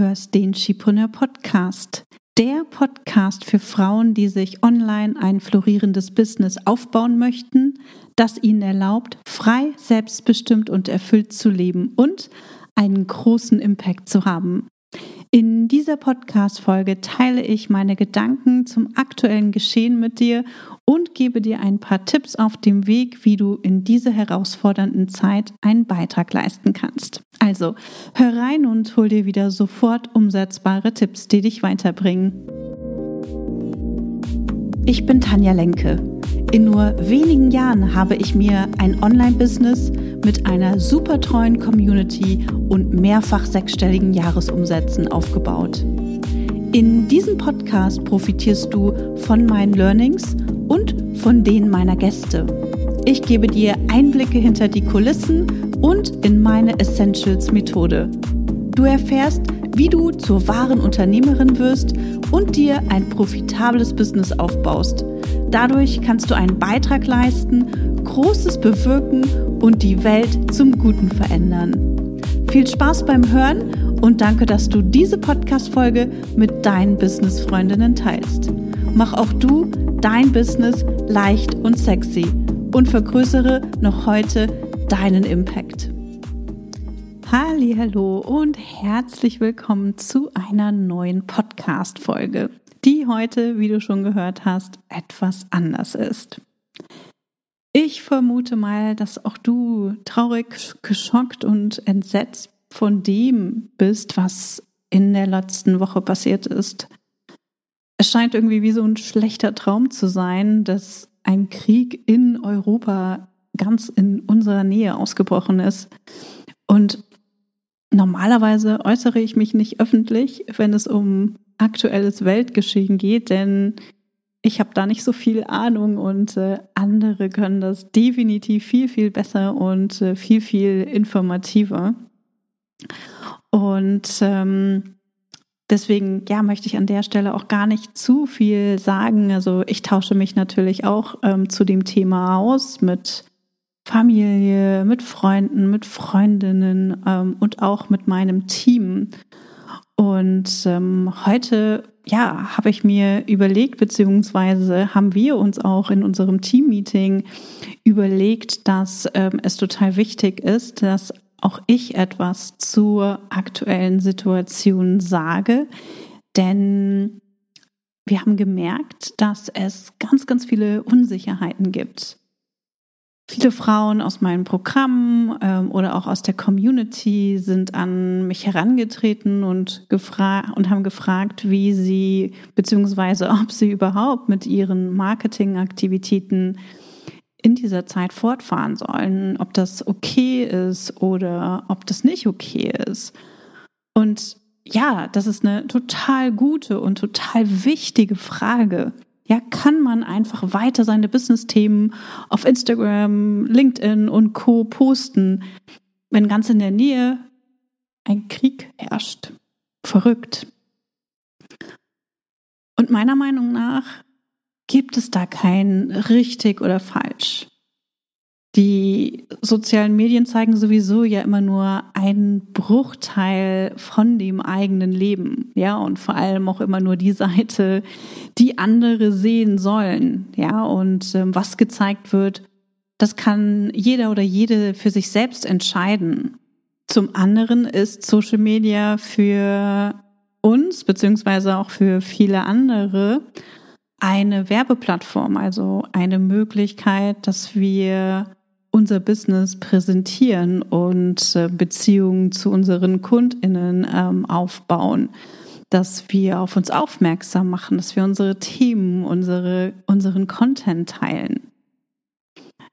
hörst den Chipreneur Podcast. Der Podcast für Frauen, die sich online ein florierendes Business aufbauen möchten, das ihnen erlaubt, frei, selbstbestimmt und erfüllt zu leben und einen großen Impact zu haben. In dieser Podcast-Folge teile ich meine Gedanken zum aktuellen Geschehen mit dir und gebe dir ein paar Tipps auf dem Weg, wie du in dieser herausfordernden Zeit einen Beitrag leisten kannst. Also hör rein und hol dir wieder sofort umsetzbare Tipps, die dich weiterbringen. Ich bin Tanja Lenke. In nur wenigen Jahren habe ich mir ein Online-Business mit einer super treuen Community und mehrfach sechsstelligen Jahresumsätzen aufgebaut. In diesem Podcast profitierst du von meinen Learnings und von denen meiner Gäste. Ich gebe dir Einblicke hinter die Kulissen und in meine Essentials-Methode. Du erfährst, wie du zur wahren Unternehmerin wirst und dir ein profitables Business aufbaust. Dadurch kannst du einen Beitrag leisten, Großes bewirken und die Welt zum Guten verändern. Viel Spaß beim Hören und danke, dass du diese Podcast-Folge mit deinen Business-Freundinnen teilst. Mach auch du dein Business leicht und sexy und vergrößere noch heute deinen Impact. Hallo und herzlich willkommen zu einer neuen Podcast Folge, die heute, wie du schon gehört hast, etwas anders ist. Ich vermute mal, dass auch du traurig, geschockt und entsetzt von dem bist, was in der letzten Woche passiert ist. Es scheint irgendwie wie so ein schlechter Traum zu sein, dass ein Krieg in Europa ganz in unserer Nähe ausgebrochen ist. Und normalerweise äußere ich mich nicht öffentlich, wenn es um aktuelles Weltgeschehen geht, denn ich habe da nicht so viel Ahnung und äh, andere können das definitiv viel, viel besser und äh, viel, viel informativer. Und ähm, Deswegen, ja, möchte ich an der Stelle auch gar nicht zu viel sagen. Also ich tausche mich natürlich auch ähm, zu dem Thema aus mit Familie, mit Freunden, mit Freundinnen ähm, und auch mit meinem Team. Und ähm, heute, ja, habe ich mir überlegt, beziehungsweise haben wir uns auch in unserem Teammeeting überlegt, dass ähm, es total wichtig ist, dass auch ich etwas zur aktuellen Situation sage, denn wir haben gemerkt, dass es ganz, ganz viele Unsicherheiten gibt. Viele Frauen aus meinem Programm ähm, oder auch aus der Community sind an mich herangetreten und, und haben gefragt, wie sie beziehungsweise ob sie überhaupt mit ihren Marketingaktivitäten in dieser Zeit fortfahren sollen, ob das okay ist oder ob das nicht okay ist. Und ja, das ist eine total gute und total wichtige Frage. Ja, kann man einfach weiter seine Business-Themen auf Instagram, LinkedIn und Co. posten, wenn ganz in der Nähe ein Krieg herrscht? Verrückt. Und meiner Meinung nach gibt es da kein richtig oder falsch. Die sozialen Medien zeigen sowieso ja immer nur einen Bruchteil von dem eigenen Leben, ja, und vor allem auch immer nur die Seite, die andere sehen sollen, ja, und ähm, was gezeigt wird, das kann jeder oder jede für sich selbst entscheiden. Zum anderen ist Social Media für uns, beziehungsweise auch für viele andere, eine Werbeplattform, also eine Möglichkeit, dass wir unser Business präsentieren und äh, Beziehungen zu unseren Kundinnen ähm, aufbauen, dass wir auf uns aufmerksam machen, dass wir unsere Themen, unsere, unseren Content teilen.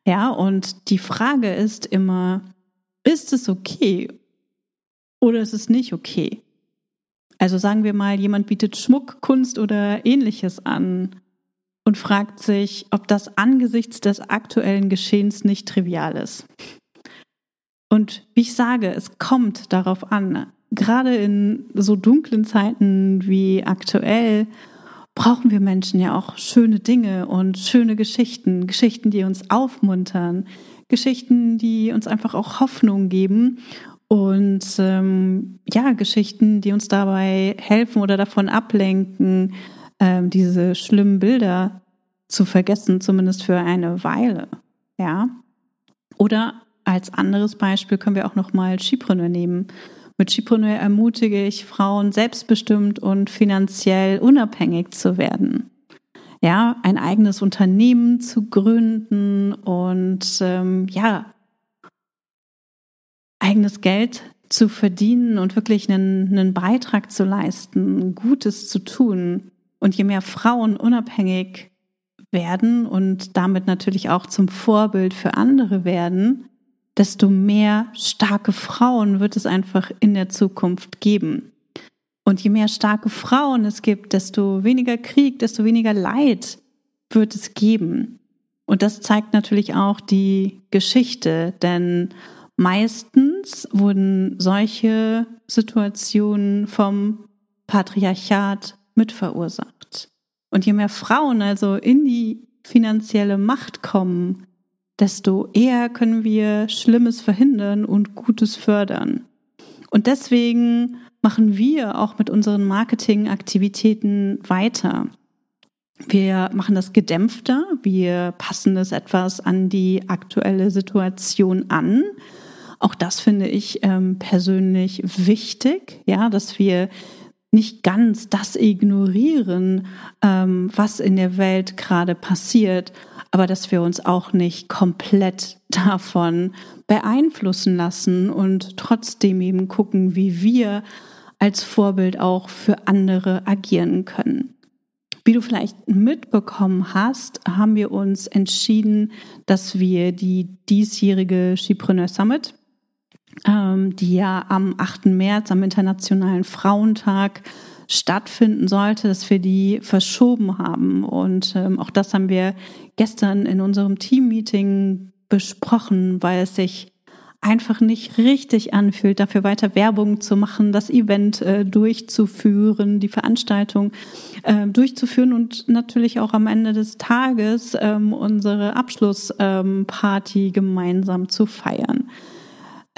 Ja, und die Frage ist immer, ist es okay oder ist es nicht okay? Also sagen wir mal, jemand bietet Schmuck, Kunst oder ähnliches an und fragt sich, ob das angesichts des aktuellen Geschehens nicht trivial ist. Und wie ich sage, es kommt darauf an, gerade in so dunklen Zeiten wie aktuell, brauchen wir Menschen ja auch schöne Dinge und schöne Geschichten, Geschichten, die uns aufmuntern, Geschichten, die uns einfach auch Hoffnung geben. Und ähm, ja, Geschichten, die uns dabei helfen oder davon ablenken, ähm, diese schlimmen Bilder zu vergessen, zumindest für eine Weile. Ja. Oder als anderes Beispiel können wir auch nochmal Skipreneur nehmen. Mit Skipreneur ermutige ich Frauen, selbstbestimmt und finanziell unabhängig zu werden. Ja, ein eigenes Unternehmen zu gründen und ähm, ja, eigenes Geld zu verdienen und wirklich einen, einen Beitrag zu leisten, Gutes zu tun. Und je mehr Frauen unabhängig werden und damit natürlich auch zum Vorbild für andere werden, desto mehr starke Frauen wird es einfach in der Zukunft geben. Und je mehr starke Frauen es gibt, desto weniger Krieg, desto weniger Leid wird es geben. Und das zeigt natürlich auch die Geschichte, denn meistens wurden solche Situationen vom Patriarchat mitverursacht. Und je mehr Frauen also in die finanzielle Macht kommen, desto eher können wir Schlimmes verhindern und Gutes fördern. Und deswegen machen wir auch mit unseren Marketingaktivitäten weiter. Wir machen das gedämpfter, wir passen es etwas an die aktuelle Situation an. Auch das finde ich ähm, persönlich wichtig, ja, dass wir nicht ganz das ignorieren, ähm, was in der Welt gerade passiert, aber dass wir uns auch nicht komplett davon beeinflussen lassen und trotzdem eben gucken, wie wir als Vorbild auch für andere agieren können. Wie du vielleicht mitbekommen hast, haben wir uns entschieden, dass wir die diesjährige Skipreneur Summit, die ja am 8. März, am Internationalen Frauentag, stattfinden sollte, dass wir die verschoben haben. Und ähm, auch das haben wir gestern in unserem Teammeeting besprochen, weil es sich einfach nicht richtig anfühlt, dafür weiter Werbung zu machen, das Event äh, durchzuführen, die Veranstaltung äh, durchzuführen und natürlich auch am Ende des Tages ähm, unsere Abschlussparty ähm, gemeinsam zu feiern.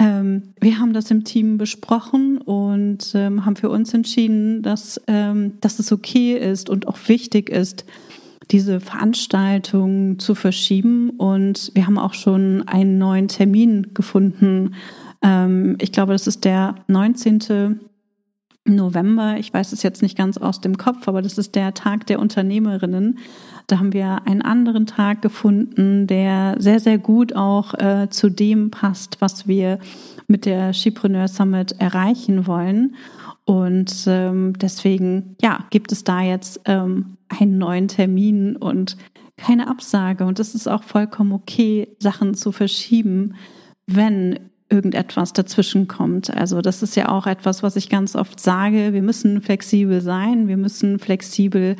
Ähm, wir haben das im Team besprochen und ähm, haben für uns entschieden, dass, ähm, dass es okay ist und auch wichtig ist, diese Veranstaltung zu verschieben. Und wir haben auch schon einen neuen Termin gefunden. Ähm, ich glaube, das ist der 19. November. Ich weiß es jetzt nicht ganz aus dem Kopf, aber das ist der Tag der Unternehmerinnen. Da haben wir einen anderen Tag gefunden, der sehr, sehr gut auch äh, zu dem passt, was wir mit der Skipreneur Summit erreichen wollen. Und ähm, deswegen, ja, gibt es da jetzt ähm, einen neuen Termin und keine Absage. Und es ist auch vollkommen okay, Sachen zu verschieben, wenn irgendetwas dazwischen kommt. Also das ist ja auch etwas, was ich ganz oft sage. Wir müssen flexibel sein, wir müssen flexibel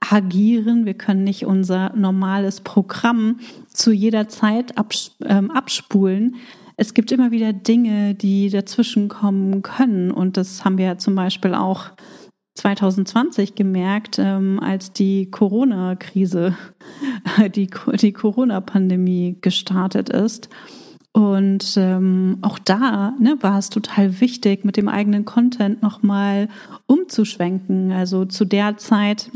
agieren. Wir können nicht unser normales Programm zu jeder Zeit ähm, abspulen es gibt immer wieder Dinge, die dazwischen kommen können. Und das haben wir zum Beispiel auch 2020 gemerkt, ähm, als die Corona-Krise, die, die Corona-Pandemie gestartet ist. Und ähm, auch da ne, war es total wichtig, mit dem eigenen Content nochmal umzuschwenken. Also zu der Zeit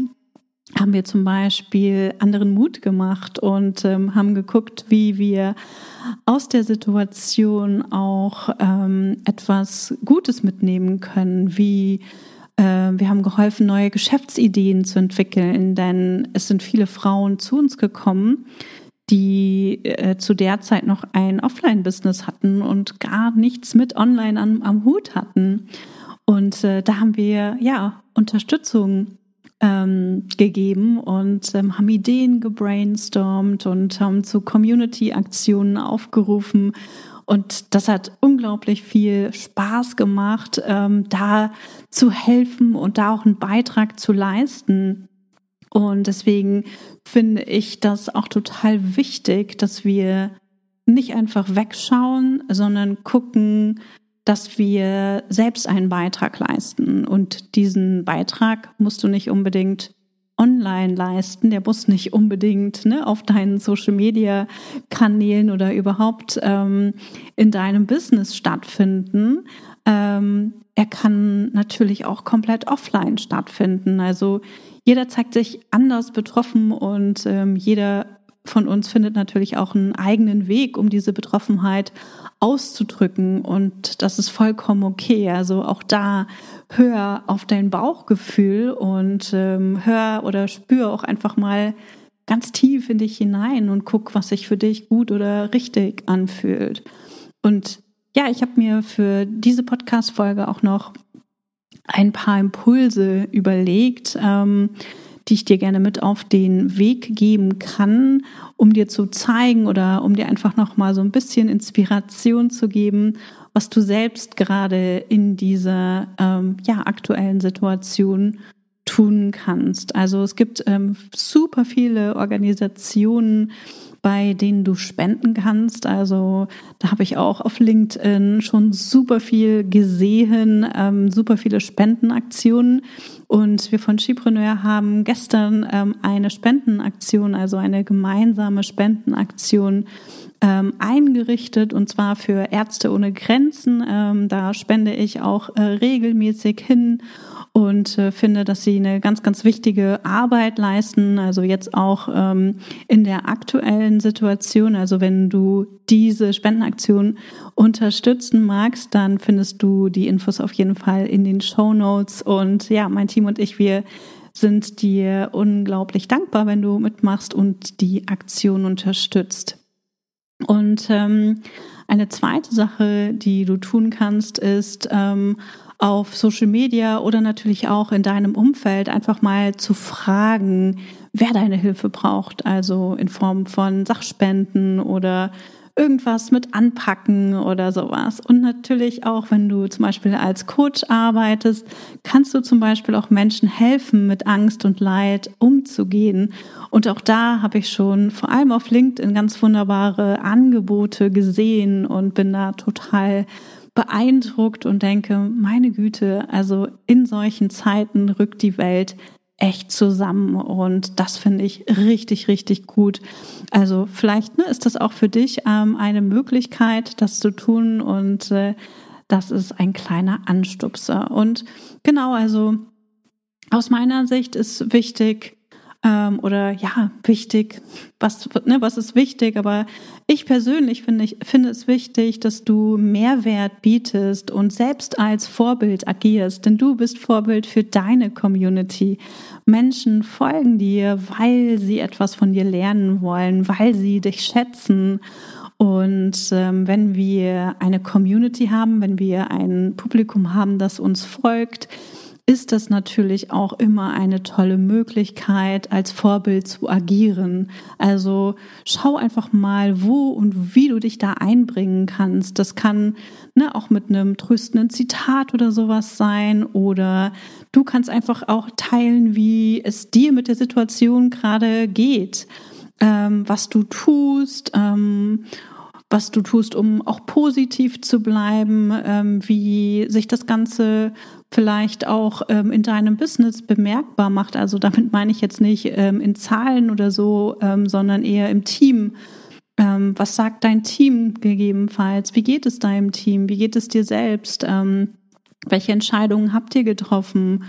haben wir zum Beispiel anderen Mut gemacht und ähm, haben geguckt, wie wir aus der Situation auch ähm, etwas Gutes mitnehmen können, wie äh, wir haben geholfen, neue Geschäftsideen zu entwickeln, denn es sind viele Frauen zu uns gekommen, die äh, zu der Zeit noch ein Offline-Business hatten und gar nichts mit Online am, am Hut hatten. Und äh, da haben wir ja Unterstützung ähm, gegeben und ähm, haben Ideen gebrainstormt und haben zu Community-Aktionen aufgerufen. Und das hat unglaublich viel Spaß gemacht, ähm, da zu helfen und da auch einen Beitrag zu leisten. Und deswegen finde ich das auch total wichtig, dass wir nicht einfach wegschauen, sondern gucken, dass wir selbst einen Beitrag leisten. Und diesen Beitrag musst du nicht unbedingt online leisten. Der muss nicht unbedingt ne, auf deinen Social-Media-Kanälen oder überhaupt ähm, in deinem Business stattfinden. Ähm, er kann natürlich auch komplett offline stattfinden. Also jeder zeigt sich anders betroffen und ähm, jeder von uns findet natürlich auch einen eigenen Weg, um diese Betroffenheit auszudrücken. Und das ist vollkommen okay. Also auch da hör auf dein Bauchgefühl und ähm, hör oder spür auch einfach mal ganz tief in dich hinein und guck, was sich für dich gut oder richtig anfühlt. Und ja, ich habe mir für diese Podcast-Folge auch noch ein paar Impulse überlegt, ähm, die ich dir gerne mit auf den Weg geben kann, um dir zu zeigen oder um dir einfach noch mal so ein bisschen Inspiration zu geben, was du selbst gerade in dieser ähm, ja aktuellen Situation tun kannst. Also es gibt ähm, super viele Organisationen, bei denen du spenden kannst. Also da habe ich auch auf LinkedIn schon super viel gesehen, ähm, super viele Spendenaktionen. Und wir von Skipreneur haben gestern ähm, eine Spendenaktion, also eine gemeinsame Spendenaktion ähm, eingerichtet und zwar für Ärzte ohne Grenzen. Ähm, da spende ich auch äh, regelmäßig hin und äh, finde, dass sie eine ganz, ganz wichtige Arbeit leisten. Also jetzt auch ähm, in der aktuellen Situation. Also wenn du diese Spendenaktion unterstützen magst, dann findest du die Infos auf jeden Fall in den Show Notes. Und ja, mein Team und ich, wir sind dir unglaublich dankbar, wenn du mitmachst und die Aktion unterstützt. Und ähm, eine zweite Sache, die du tun kannst, ist ähm, auf Social Media oder natürlich auch in deinem Umfeld einfach mal zu fragen, wer deine Hilfe braucht, also in Form von Sachspenden oder irgendwas mit anpacken oder sowas. Und natürlich auch, wenn du zum Beispiel als Coach arbeitest, kannst du zum Beispiel auch Menschen helfen, mit Angst und Leid umzugehen. Und auch da habe ich schon vor allem auf LinkedIn ganz wunderbare Angebote gesehen und bin da total beeindruckt und denke, meine Güte, also in solchen Zeiten rückt die Welt echt zusammen und das finde ich richtig, richtig gut. Also vielleicht ne, ist das auch für dich ähm, eine Möglichkeit, das zu tun und äh, das ist ein kleiner Anstupser. Und genau, also aus meiner Sicht ist wichtig, ähm, oder ja, wichtig, was, ne, was ist wichtig, aber ich persönlich finde, ich finde es wichtig, dass du Mehrwert bietest und selbst als Vorbild agierst, denn du bist Vorbild für deine Community. Menschen folgen dir, weil sie etwas von dir lernen wollen, weil sie dich schätzen. Und ähm, wenn wir eine Community haben, wenn wir ein Publikum haben, das uns folgt, ist das natürlich auch immer eine tolle Möglichkeit, als Vorbild zu agieren. Also schau einfach mal, wo und wie du dich da einbringen kannst. Das kann ne, auch mit einem tröstenden Zitat oder sowas sein oder du kannst einfach auch teilen, wie es dir mit der Situation gerade geht, ähm, was du tust. Ähm, was du tust, um auch positiv zu bleiben, ähm, wie sich das Ganze vielleicht auch ähm, in deinem Business bemerkbar macht. Also damit meine ich jetzt nicht ähm, in Zahlen oder so, ähm, sondern eher im Team. Ähm, was sagt dein Team gegebenenfalls? Wie geht es deinem Team? Wie geht es dir selbst? Ähm, welche Entscheidungen habt ihr getroffen?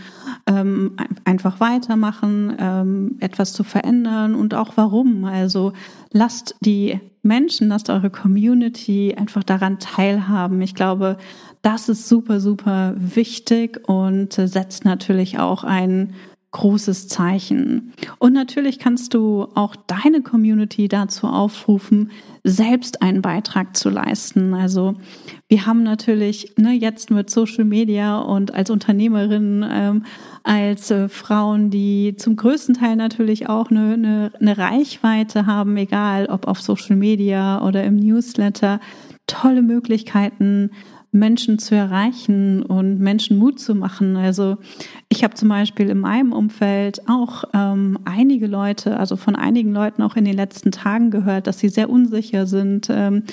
Ähm, einfach weitermachen, etwas zu verändern und auch warum. Also lasst die Menschen, lasst eure Community einfach daran teilhaben. Ich glaube, das ist super, super wichtig und setzt natürlich auch ein großes Zeichen. Und natürlich kannst du auch deine Community dazu aufrufen, selbst einen Beitrag zu leisten. Also wir haben natürlich ne, jetzt mit Social Media und als Unternehmerin, ähm, als äh, Frauen, die zum größten Teil natürlich auch eine, eine, eine Reichweite haben, egal ob auf Social Media oder im Newsletter, tolle Möglichkeiten, Menschen zu erreichen und Menschen Mut zu machen. Also ich habe zum Beispiel in meinem Umfeld auch ähm, einige Leute, also von einigen Leuten auch in den letzten Tagen gehört, dass sie sehr unsicher sind, ähm,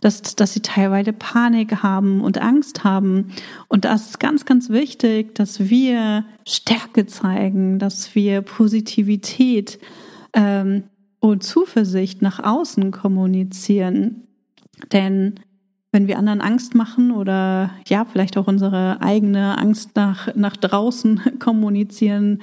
dass, dass sie teilweise Panik haben und Angst haben. Und das ist ganz, ganz wichtig, dass wir Stärke zeigen, dass wir Positivität ähm, und Zuversicht nach außen kommunizieren. Denn wenn wir anderen Angst machen oder ja, vielleicht auch unsere eigene Angst nach, nach draußen kommunizieren,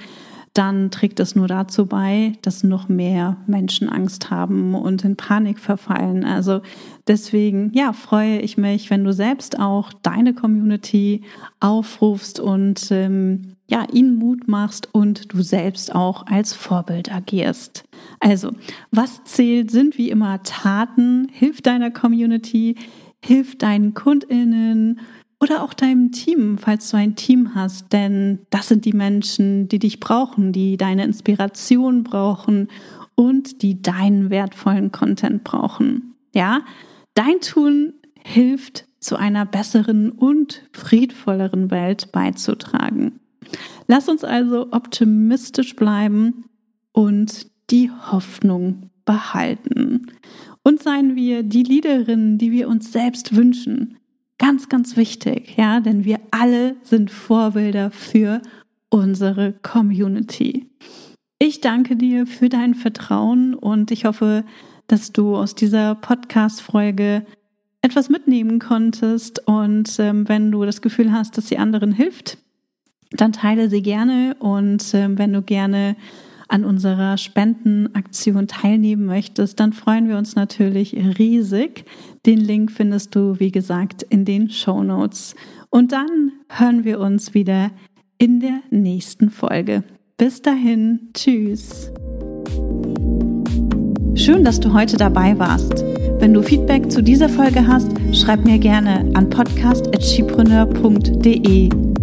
dann trägt das nur dazu bei, dass noch mehr Menschen Angst haben und in Panik verfallen. Also deswegen, ja, freue ich mich, wenn du selbst auch deine Community aufrufst und ähm, ja, ihnen Mut machst und du selbst auch als Vorbild agierst. Also, was zählt, sind wie immer Taten, hilf deiner Community, hilf deinen KundInnen oder auch deinem Team, falls du ein Team hast, denn das sind die Menschen, die dich brauchen, die deine Inspiration brauchen und die deinen wertvollen Content brauchen. Ja, dein Tun hilft, zu einer besseren und friedvolleren Welt beizutragen. Lass uns also optimistisch bleiben und die Hoffnung behalten. Und seien wir die Leaderinnen, die wir uns selbst wünschen. Ganz, ganz wichtig, ja, denn wir alle sind Vorbilder für unsere Community. Ich danke dir für dein Vertrauen und ich hoffe, dass du aus dieser Podcast-Folge etwas mitnehmen konntest. Und ähm, wenn du das Gefühl hast, dass sie anderen hilft, dann teile sie gerne. Und ähm, wenn du gerne an unserer Spendenaktion teilnehmen möchtest, dann freuen wir uns natürlich riesig. Den Link findest du, wie gesagt, in den Show Notes. Und dann hören wir uns wieder in der nächsten Folge. Bis dahin, tschüss. Schön, dass du heute dabei warst. Wenn du Feedback zu dieser Folge hast, schreib mir gerne an podcast.chipreneur.de